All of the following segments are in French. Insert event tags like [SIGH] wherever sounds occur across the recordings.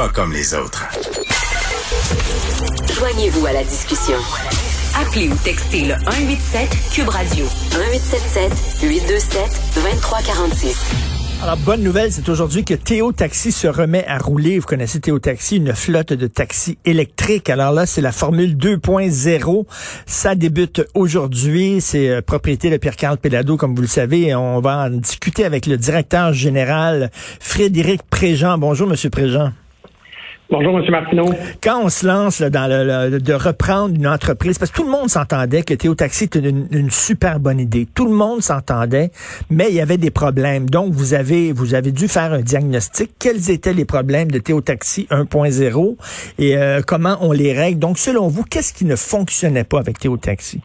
pas comme les autres. Joignez-vous à la discussion. Appelez ou textez le 187 Cube Radio 1877 827 2346. Alors, bonne nouvelle, c'est aujourd'hui que Théo Taxi se remet à rouler. Vous connaissez Théo Taxi, une flotte de taxis électriques. Alors là, c'est la formule 2.0. Ça débute aujourd'hui. C'est euh, propriété de Pierre-Carl Pelado, comme vous le savez. Et on va en discuter avec le directeur général Frédéric Préjean. Bonjour, Monsieur Préjean. Bonjour, M. Martineau. Quand on se lance dans le, de reprendre une entreprise, parce que tout le monde s'entendait que Théo Taxi était une, super bonne idée. Tout le monde s'entendait, mais il y avait des problèmes. Donc, vous avez, vous avez dû faire un diagnostic. Quels étaient les problèmes de Théo Taxi 1.0 et euh, comment on les règle? Donc, selon vous, qu'est-ce qui ne fonctionnait pas avec Théo Taxi?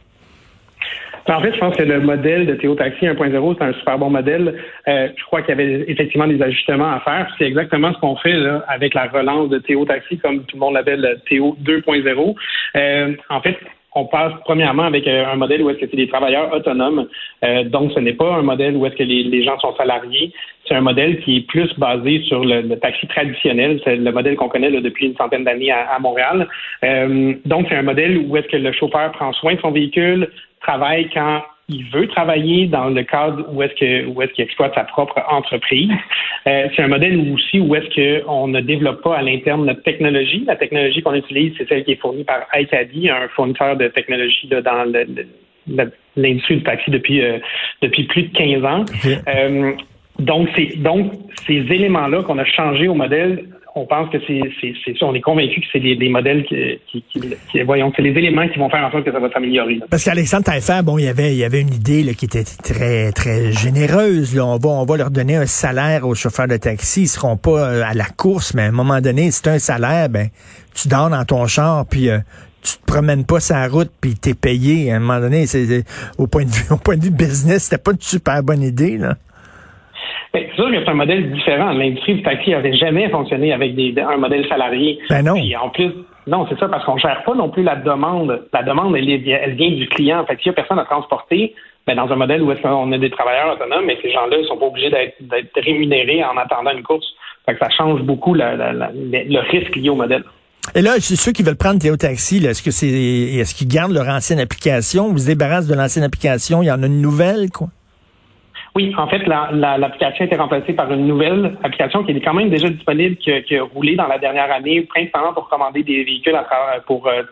En fait, je pense que le modèle de Théo Taxi 1.0, c'est un super bon modèle. Euh, je crois qu'il y avait effectivement des ajustements à faire. C'est exactement ce qu'on fait là, avec la relance de Théo Taxi, comme tout le monde l'appelle Théo 2.0. Euh, en fait, on passe premièrement avec euh, un modèle où est-ce que c'est des travailleurs autonomes. Euh, donc, ce n'est pas un modèle où est-ce que les, gens sont salariés. C'est un modèle qui est plus basé sur le, taxi traditionnel. C'est le modèle qu'on connaît là, depuis une centaine d'années à, à, Montréal. Euh, donc, c'est un modèle où est-ce que le chauffeur prend soin de son véhicule, travaille quand il veut travailler dans le cadre où est-ce que où est-ce qu'il exploite sa propre entreprise. Euh, c'est un modèle aussi où est-ce qu'on ne développe pas à l'interne notre technologie. La technologie qu'on utilise, c'est celle qui est fournie par iCaddy, un fournisseur de technologie dans l'industrie du taxi depuis euh, depuis plus de 15 ans. Euh, donc c'est donc ces éléments-là qu'on a changé au modèle on pense que c'est, c'est, on est convaincu que c'est des, modèles qui, qui, voyons, c'est les éléments qui vont faire en sorte que ça va s'améliorer. Parce qu'Alexandre Taillefer, bon, il y avait, il y avait une idée là, qui était très, très généreuse. Là. On va, on va leur donner un salaire aux chauffeurs de taxi. Ils seront pas euh, à la course, mais à un moment donné, si tu un salaire, ben, tu dors dans ton char, puis euh, tu te promènes pas sur la route, puis t'es payé. À un moment donné, c'est, au point de vue, [LAUGHS] au point de vue business, c'était pas une super bonne idée, là. C'est sûr que c'est un modèle différent. L'industrie du taxi n'avait jamais fonctionné avec des, un modèle salarié. Ben non. Puis en plus, non, c'est ça, parce qu'on ne gère pas non plus la demande. La demande, elle, elle vient du client. Fait s'il n'y a personne à transporter, ben, dans un modèle où est-ce qu'on a des travailleurs autonomes, mais ces gens-là ne sont pas obligés d'être rémunérés en attendant une course. Fait que ça change beaucoup le risque lié au modèle. Et là, ceux qui veulent prendre Théo Taxi, est-ce que c'est est-ce qu'ils gardent leur ancienne application, vous se débarrassent de l'ancienne application, il y en a une nouvelle, quoi? Oui, en fait, l'application a été remplacée par une nouvelle application qui est quand même déjà disponible, qui, qui a roulé dans la dernière année, principalement pour commander des véhicules pour euh,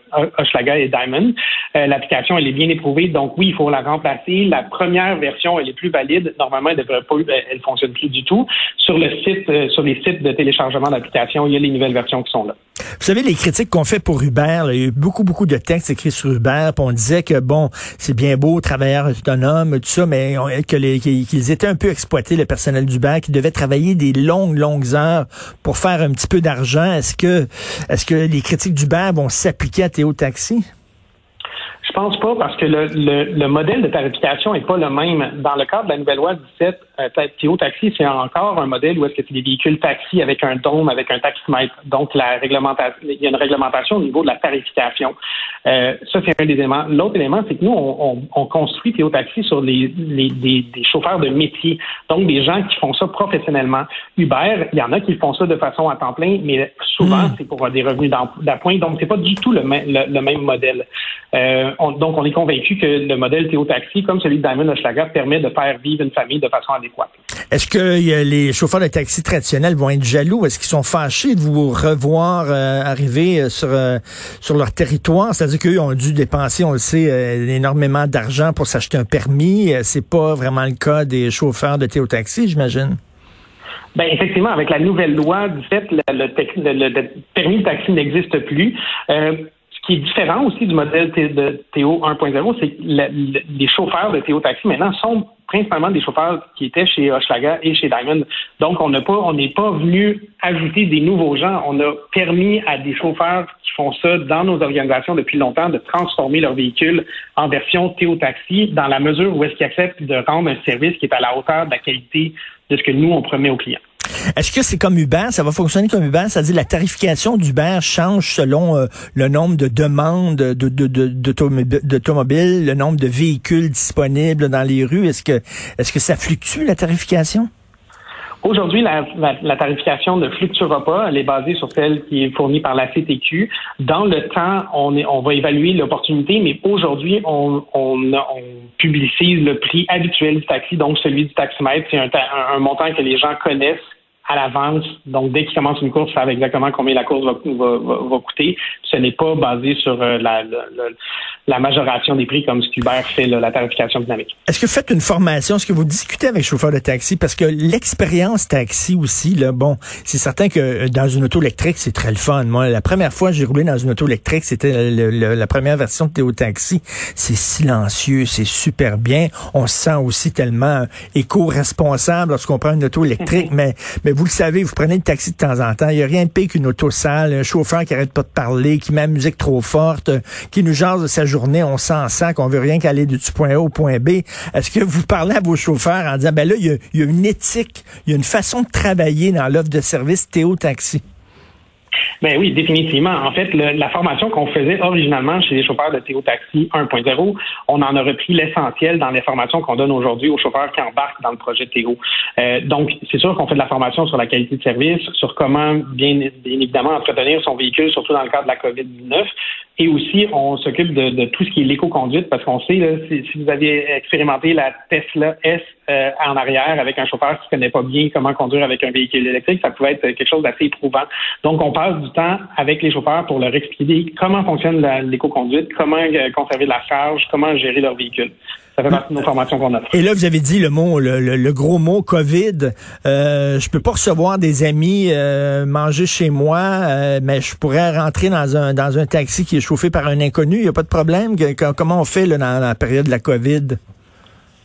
et Diamond. Euh, l'application, elle est bien éprouvée, donc oui, il faut la remplacer. La première version, elle est plus valide. Normalement, elle devrait pas, elle fonctionne plus du tout. Sur le site, euh, sur les sites de téléchargement d'application, il y a les nouvelles versions qui sont là. Vous savez, les critiques qu'on fait pour Uber, il y a eu beaucoup, beaucoup de textes écrits sur Uber, puis on disait que, bon, c'est bien beau, travailleurs autonomes, tout ça, mais que les, qu'ils étaient un peu exploités, le personnel d'Uber, qui devait travailler des longues, longues heures pour faire un petit peu d'argent. Est-ce que, est-ce que les critiques d'Uber vont s'appliquer à Théo Taxi? Je pense pas parce que le, le, modèle de tarification est pas le même. Dans le cadre de la nouvelle loi 17, euh, Théo Taxi, c'est encore un modèle où est-ce que c'est des véhicules taxi avec un dôme, avec un taximètre. Donc, la réglementation, il y a une réglementation au niveau de la tarification. Euh, ça, c'est un des éléments. L'autre élément, c'est que nous, on, on, construit Théo Taxi sur les, les des, des, chauffeurs de métier. Donc, des gens qui font ça professionnellement. Uber, il y en a qui font ça de façon à temps plein, mais souvent, hmm. c'est pour des revenus d'appoint. Donc, c'est pas du tout le, le, même modèle. Euh, donc, on est convaincu que le modèle Théo Taxi, comme celui de Diamond Hochelaga, permet de faire vivre une famille de façon est-ce que les chauffeurs de taxi traditionnels vont être jaloux? Est-ce qu'ils sont fâchés de vous revoir euh, arriver euh, sur, euh, sur leur territoire? C'est-à-dire qu'eux ont dû dépenser, on le sait, énormément d'argent pour s'acheter un permis. C'est pas vraiment le cas des chauffeurs de Théo Taxi, j'imagine. Ben effectivement, avec la nouvelle loi du fait, le, le, permis de taxi n'existe plus. ce qui est différent aussi du modèle de Théo 1.0, c'est que les chauffeurs de Théo Taxi maintenant sont principalement des chauffeurs qui étaient chez Hochelaga et chez Diamond. Donc, on n'a pas, on n'est pas venu ajouter des nouveaux gens. On a permis à des chauffeurs qui font ça dans nos organisations depuis longtemps de transformer leur véhicule en version Théo Taxi dans la mesure où est-ce qu'ils acceptent de rendre un service qui est à la hauteur de la qualité de ce que nous, on promet aux clients. Est-ce que c'est comme Uber? Ça va fonctionner comme Uber? C'est-à-dire la tarification d'Uber change selon euh, le nombre de demandes d'automobiles, le nombre de véhicules disponibles dans les rues? Est-ce que, est-ce que ça fluctue la tarification? Aujourd'hui, la, tarification ne fluctuera pas. Elle est basée sur celle qui est fournie par la CTQ. Dans le temps, on, est, on va évaluer l'opportunité, mais aujourd'hui, on, on, on, publicise le prix habituel du taxi, donc celui du taximètre. C'est un, un montant que les gens connaissent à l'avance. Donc, dès qu'ils commencent une course, savent exactement combien la course va, va, coûter. Ce n'est pas basé sur euh, la, la, majoration des prix comme ce qu'Uber fait, la tarification dynamique. Est-ce que vous faites une formation? Est-ce que vous discutez avec chauffeurs de taxi? Parce que l'expérience taxi aussi, là, bon, c'est certain que euh, dans une auto électrique, c'est très le fun. Moi, la première fois que j'ai roulé dans une auto électrique, c'était la première version de Théo Taxi. C'est silencieux, c'est super bien. On se sent aussi tellement éco-responsable lorsqu'on prend une auto électrique, [LAUGHS] mais, mais vous le savez, vous prenez le taxi de temps en temps, il n'y a rien de pire qu'une auto sale, un chauffeur qui arrête pas de parler, qui met la musique trop forte, qui nous jase de sa journée, on s'en sent qu'on veut rien qu'aller du point A au point B. Est-ce que vous parlez à vos chauffeurs en disant, ben là, il y a, il y a une éthique, il y a une façon de travailler dans l'offre de service Théo Taxi? Ben oui, définitivement. En fait, la formation qu'on faisait originalement chez les chauffeurs de Théo Taxi 1.0, on en a repris l'essentiel dans les formations qu'on donne aujourd'hui aux chauffeurs qui embarquent dans le projet Théo. Euh, donc, c'est sûr qu'on fait de la formation sur la qualité de service, sur comment bien, bien évidemment entretenir son véhicule, surtout dans le cadre de la COVID-19. Et aussi, on s'occupe de, tout ce qui est l'éco-conduite parce qu'on sait, là, si, vous avez expérimenté la Tesla S euh, en arrière avec un chauffeur qui ne connaît pas bien comment conduire avec un véhicule électrique, ça pouvait être quelque chose d'assez éprouvant. Donc, on passe du temps avec les chauffeurs pour leur expliquer comment fonctionne l'éco-conduite, comment euh, conserver la charge, comment gérer leur véhicule. Ça fait partie de nos formations qu'on offre. Et là, vous avez dit le mot, le, gros mot COVID. Euh, je peux pas recevoir des amis euh, manger chez moi, euh, mais je pourrais rentrer dans un dans un taxi qui est chauffé par un inconnu. Il n'y a pas de problème? comment on fait là, dans la période de la COVID?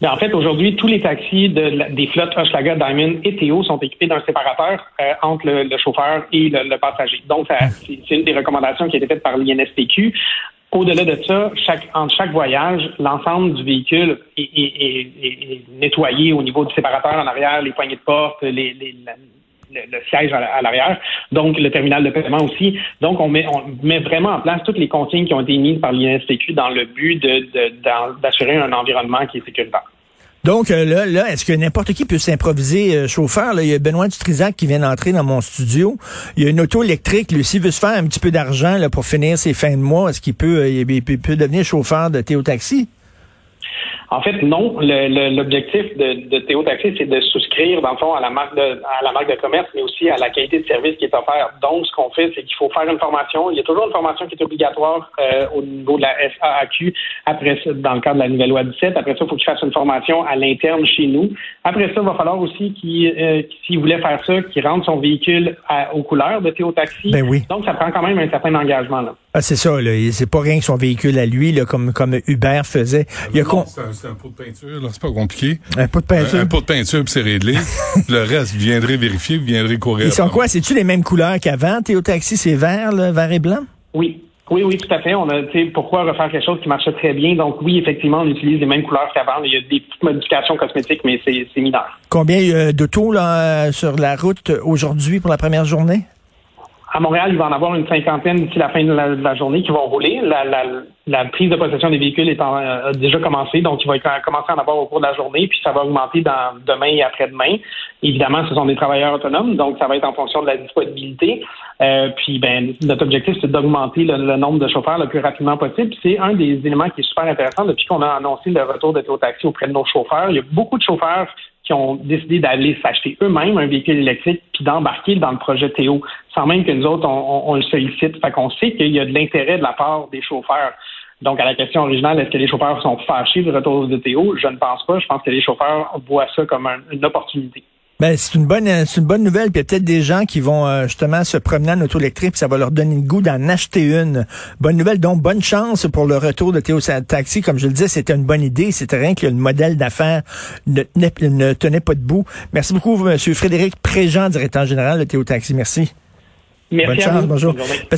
En fait, aujourd'hui, tous les taxis de, des flottes Hochelaga, Diamond et Théo sont équipés d'un séparateur euh, entre le, chauffeur et le, passager. Donc, c'est une des recommandations qui a été faite par l'INSPQ. Au-delà de ça, chaque, entre chaque voyage, l'ensemble du véhicule est, nettoyé au niveau du séparateur en arrière, les poignées de porte, les, le, siège à, l'arrière, donc le terminal de paiement aussi. Donc, on met, on met vraiment en place toutes les consignes qui ont été mises par l'INSPQ dans le but d'assurer un environnement qui est sécuritaire. Donc euh, là, là est-ce que n'importe qui peut s'improviser euh, chauffeur? Il y a Benoît Dutrisac qui vient d'entrer dans mon studio. Il y a une auto électrique. Lui, s'il veut se faire un petit peu d'argent pour finir ses fins de mois, est-ce qu'il peut, euh, il peut, devenir chauffeur de Théo Taxi? En fait, non. L'objectif de, de Théo Taxi, c'est de souscrire, dans le fond, à la marque de à la marque de commerce, mais aussi à la qualité de service qui est offerte. Donc, ce qu'on fait, c'est qu'il faut faire une formation. Il y a toujours une formation qui est obligatoire euh, au niveau de la FAAQ après ça, dans le cadre de la nouvelle loi 17. Après ça, il faut qu'il fasse une formation à l'interne chez nous. Après ça, il va falloir aussi qu'il, euh, s'il voulait faire ça, qu'il rentre son véhicule aux couleurs de Théo Taxi. Ben oui. Donc, ça prend quand même un certain engagement. Là. Ah, c'est ça, là. C'est pas rien que son véhicule à lui, là, comme, comme Uber faisait. Il y a c'est un, pot de peinture, là. C'est pas compliqué. Un pot de peinture? Un, pot de peinture, puis c'est réglé. [LAUGHS] le reste, vous viendrez vérifier, vous viendrez courir. Ils sont quoi? C'est-tu les mêmes couleurs qu'avant? Théo Taxi, c'est vert, là, vert et blanc? Oui. Oui, oui, tout à fait. On a, pourquoi refaire quelque chose qui marchait très bien? Donc, oui, effectivement, on utilise les mêmes couleurs qu'avant. Il y a des petites modifications cosmétiques, mais c'est mineur. Combien euh, d'autos, là, euh, sur la route aujourd'hui pour la première journée? À Montréal, il va en avoir une cinquantaine d'ici la fin de la, journée qui vont rouler. La, la, prise de possession des véhicules est euh, a déjà commencé, donc il va commencer à en avoir au cours de la journée, puis ça va augmenter dans demain et après-demain. Évidemment, ce sont des travailleurs autonomes, donc ça va être en fonction de la disponibilité. Euh, puis, ben, notre objectif, c'est d'augmenter le, nombre de chauffeurs le plus rapidement possible. C'est un des éléments qui est super intéressant depuis qu'on a annoncé le retour de Taxi auprès de nos chauffeurs. Il y a beaucoup de chauffeurs qui ont décidé d'aller s'acheter eux-mêmes un véhicule électrique puis d'embarquer dans le projet Théo, sans même que nous autres, on, le sollicite. Fait qu'on sait qu'il y a de l'intérêt de la part des chauffeurs. Donc, à la question originale, est-ce que les chauffeurs sont fâchés du retour de Théo? Je ne pense pas. Je pense que les chauffeurs voient ça comme une opportunité. Ben, c'est une bonne c'est une bonne nouvelle. Puis il y a peut-être des gens qui vont euh, justement se promener en auto électrique, puis ça va leur donner le goût d'en acheter une. Bonne nouvelle. Donc, bonne chance pour le retour de Théo Taxi. Comme je le disais, c'était une bonne idée. C'était rien que le modèle d'affaires ne, ne, tenait pas debout. Merci beaucoup, M. Frédéric Préjean, directeur général de Théo Taxi. Merci. Merci bonne chance. Bonjour.